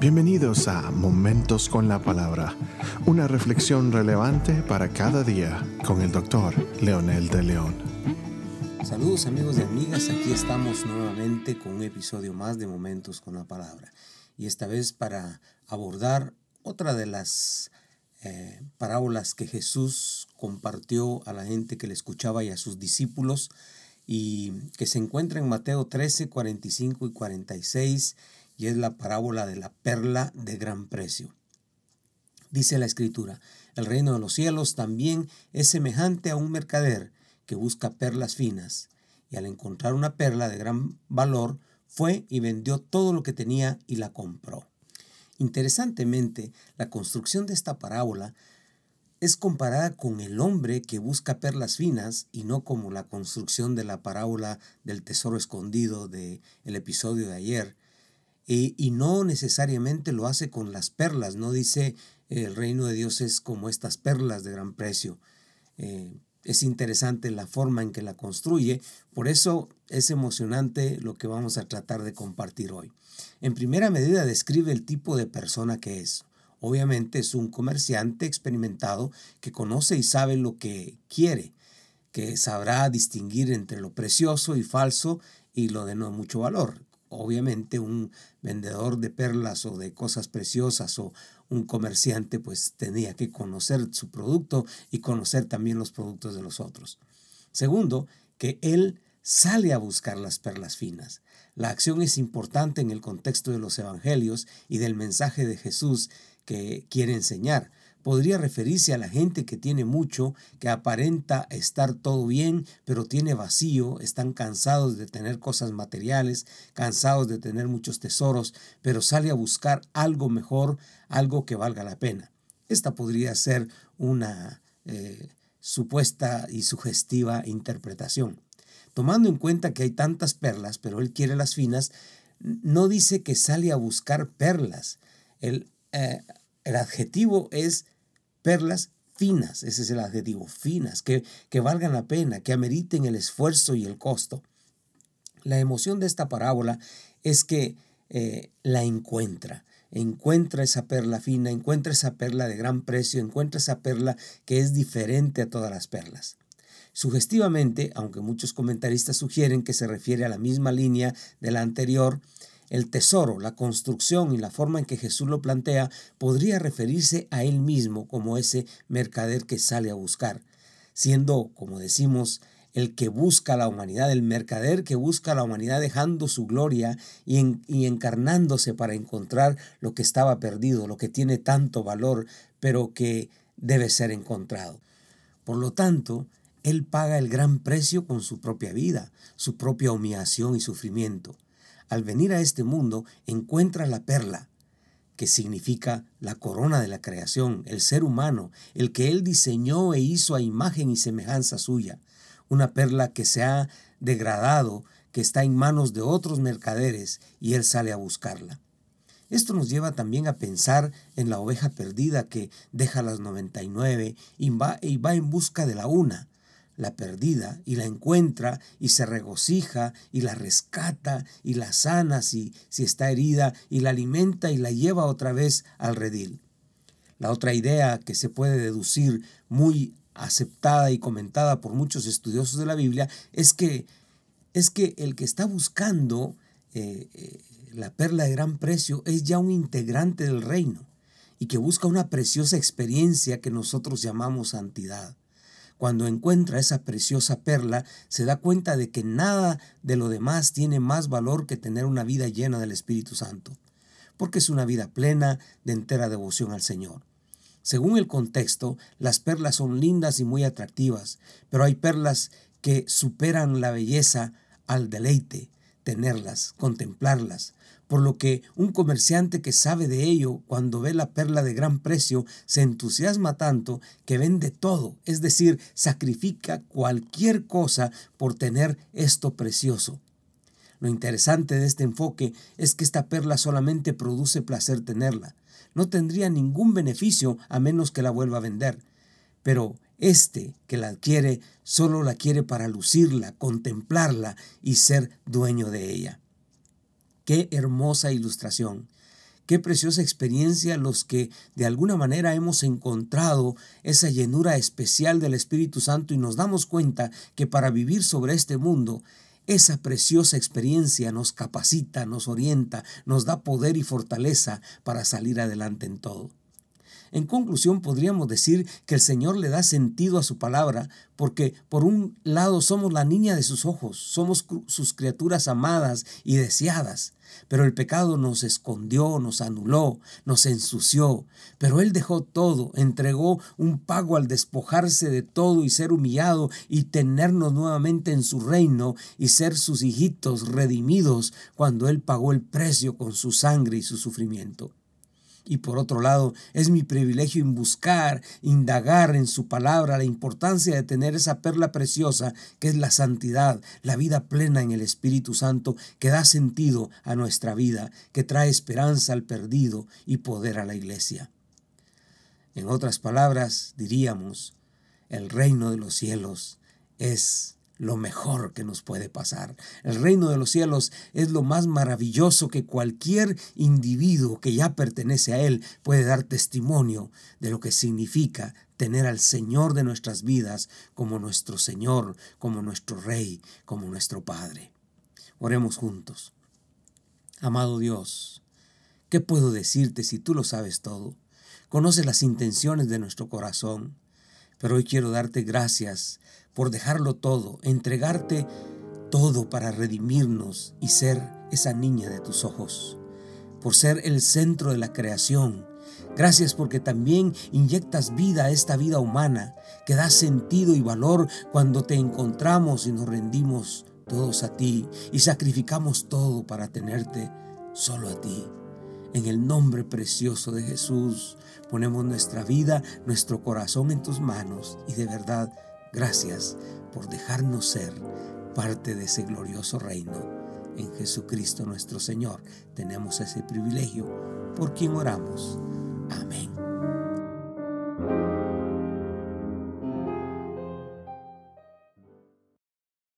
Bienvenidos a Momentos con la Palabra, una reflexión relevante para cada día con el doctor Leonel de León. Saludos amigos y amigas, aquí estamos nuevamente con un episodio más de Momentos con la Palabra y esta vez para abordar otra de las eh, parábolas que Jesús compartió a la gente que le escuchaba y a sus discípulos y que se encuentra en Mateo 13, 45 y 46 y es la parábola de la perla de gran precio. Dice la escritura, el reino de los cielos también es semejante a un mercader que busca perlas finas, y al encontrar una perla de gran valor, fue y vendió todo lo que tenía y la compró. Interesantemente, la construcción de esta parábola es comparada con el hombre que busca perlas finas y no como la construcción de la parábola del tesoro escondido del el episodio de ayer, y no necesariamente lo hace con las perlas, no dice el reino de Dios es como estas perlas de gran precio. Eh, es interesante la forma en que la construye, por eso es emocionante lo que vamos a tratar de compartir hoy. En primera medida describe el tipo de persona que es. Obviamente es un comerciante experimentado que conoce y sabe lo que quiere, que sabrá distinguir entre lo precioso y falso y lo de no mucho valor obviamente un vendedor de perlas o de cosas preciosas o un comerciante pues tenía que conocer su producto y conocer también los productos de los otros. Segundo, que él sale a buscar las perlas finas. La acción es importante en el contexto de los evangelios y del mensaje de Jesús que quiere enseñar podría referirse a la gente que tiene mucho, que aparenta estar todo bien, pero tiene vacío, están cansados de tener cosas materiales, cansados de tener muchos tesoros, pero sale a buscar algo mejor, algo que valga la pena. Esta podría ser una eh, supuesta y sugestiva interpretación. Tomando en cuenta que hay tantas perlas, pero él quiere las finas, no dice que sale a buscar perlas. El, eh, el adjetivo es perlas finas, ese es el adjetivo, finas, que, que valgan la pena, que ameriten el esfuerzo y el costo. La emoción de esta parábola es que eh, la encuentra, encuentra esa perla fina, encuentra esa perla de gran precio, encuentra esa perla que es diferente a todas las perlas. Sugestivamente, aunque muchos comentaristas sugieren que se refiere a la misma línea de la anterior, el tesoro, la construcción y la forma en que Jesús lo plantea podría referirse a él mismo como ese mercader que sale a buscar, siendo, como decimos, el que busca la humanidad, el mercader que busca la humanidad dejando su gloria y, y, encarnándose para encontrar lo que estaba perdido, lo que tiene tanto valor, pero que debe ser encontrado. Por lo tanto, Él paga el gran precio con su propia vida, su propia humillación y sufrimiento al venir a este mundo encuentra la perla, que significa la corona de la creación, el ser humano, el que Él diseñó e hizo a imagen y semejanza suya, una perla que se ha degradado, que está en manos de otros mercaderes y Él sale a buscarla. Esto nos lleva también a pensar en la oveja perdida que deja las 99 y va, y va en busca de la una, la perdida y la encuentra y se regocija y la rescata y la sana si, si está herida y la alimenta y la lleva otra vez al redil. La otra idea que se puede deducir muy aceptada y comentada por muchos estudiosos de la Biblia es que, es que el que está buscando eh, eh, la perla de gran precio es ya un integrante del reino y que busca una preciosa experiencia que nosotros llamamos santidad. Cuando encuentra esa preciosa perla, se da cuenta de que nada de lo demás tiene más valor que tener una vida llena del Espíritu Santo, porque es una vida plena de entera devoción al Señor. Según el contexto, las perlas son lindas y muy atractivas, pero hay perlas que superan la belleza al deleite, tenerlas, contemplarlas, por lo que un comerciante que sabe de ello, cuando ve la perla de gran precio, se entusiasma tanto que vende todo, es decir, sacrifica cualquier cosa por tener esto precioso. Lo interesante de este enfoque es que esta perla solamente produce placer tenerla. No tendría ningún beneficio a menos que la vuelva a vender. Pero este que la adquiere solo la quiere para lucirla, contemplarla y ser dueño de ella. Qué hermosa ilustración. Qué preciosa experiencia los que de alguna manera hemos encontrado esa llenura especial del Espíritu Santo y nos damos cuenta que para vivir sobre este mundo esa preciosa experiencia nos capacita, nos orienta, nos da poder y fortaleza para salir adelante en todo. En conclusión, podríamos decir que el Señor le da sentido a su palabra porque por un lado somos la niña de sus ojos, somos sus criaturas amadas y deseadas, pero el pecado nos escondió, nos anuló, nos ensució, pero Él dejó todo, entregó un pago al despojarse de todo y ser humillado y tenernos nuevamente en su reino y ser sus hijitos redimidos cuando Él pagó el precio con su sangre y su sufrimiento. Y por otro lado, es mi privilegio en buscar, indagar en su palabra la importancia de tener esa perla preciosa que es la santidad, la vida plena en el Espíritu Santo que da sentido a nuestra vida, que trae esperanza al perdido y poder a la iglesia. En otras palabras, diríamos, el reino de los cielos es lo mejor que nos puede pasar. El reino de los cielos es lo más maravilloso que cualquier individuo que ya pertenece a Él puede dar testimonio de lo que significa tener al Señor de nuestras vidas como nuestro Señor, como nuestro Rey, como nuestro Padre. Oremos juntos. Amado Dios, ¿qué puedo decirte si tú lo sabes todo? Conoces las intenciones de nuestro corazón. Pero hoy quiero darte gracias por dejarlo todo, entregarte todo para redimirnos y ser esa niña de tus ojos, por ser el centro de la creación. Gracias porque también inyectas vida a esta vida humana, que da sentido y valor cuando te encontramos y nos rendimos todos a ti y sacrificamos todo para tenerte solo a ti. En el nombre precioso de Jesús ponemos nuestra vida, nuestro corazón en tus manos y de verdad gracias por dejarnos ser parte de ese glorioso reino. En Jesucristo nuestro Señor tenemos ese privilegio por quien oramos. Amén.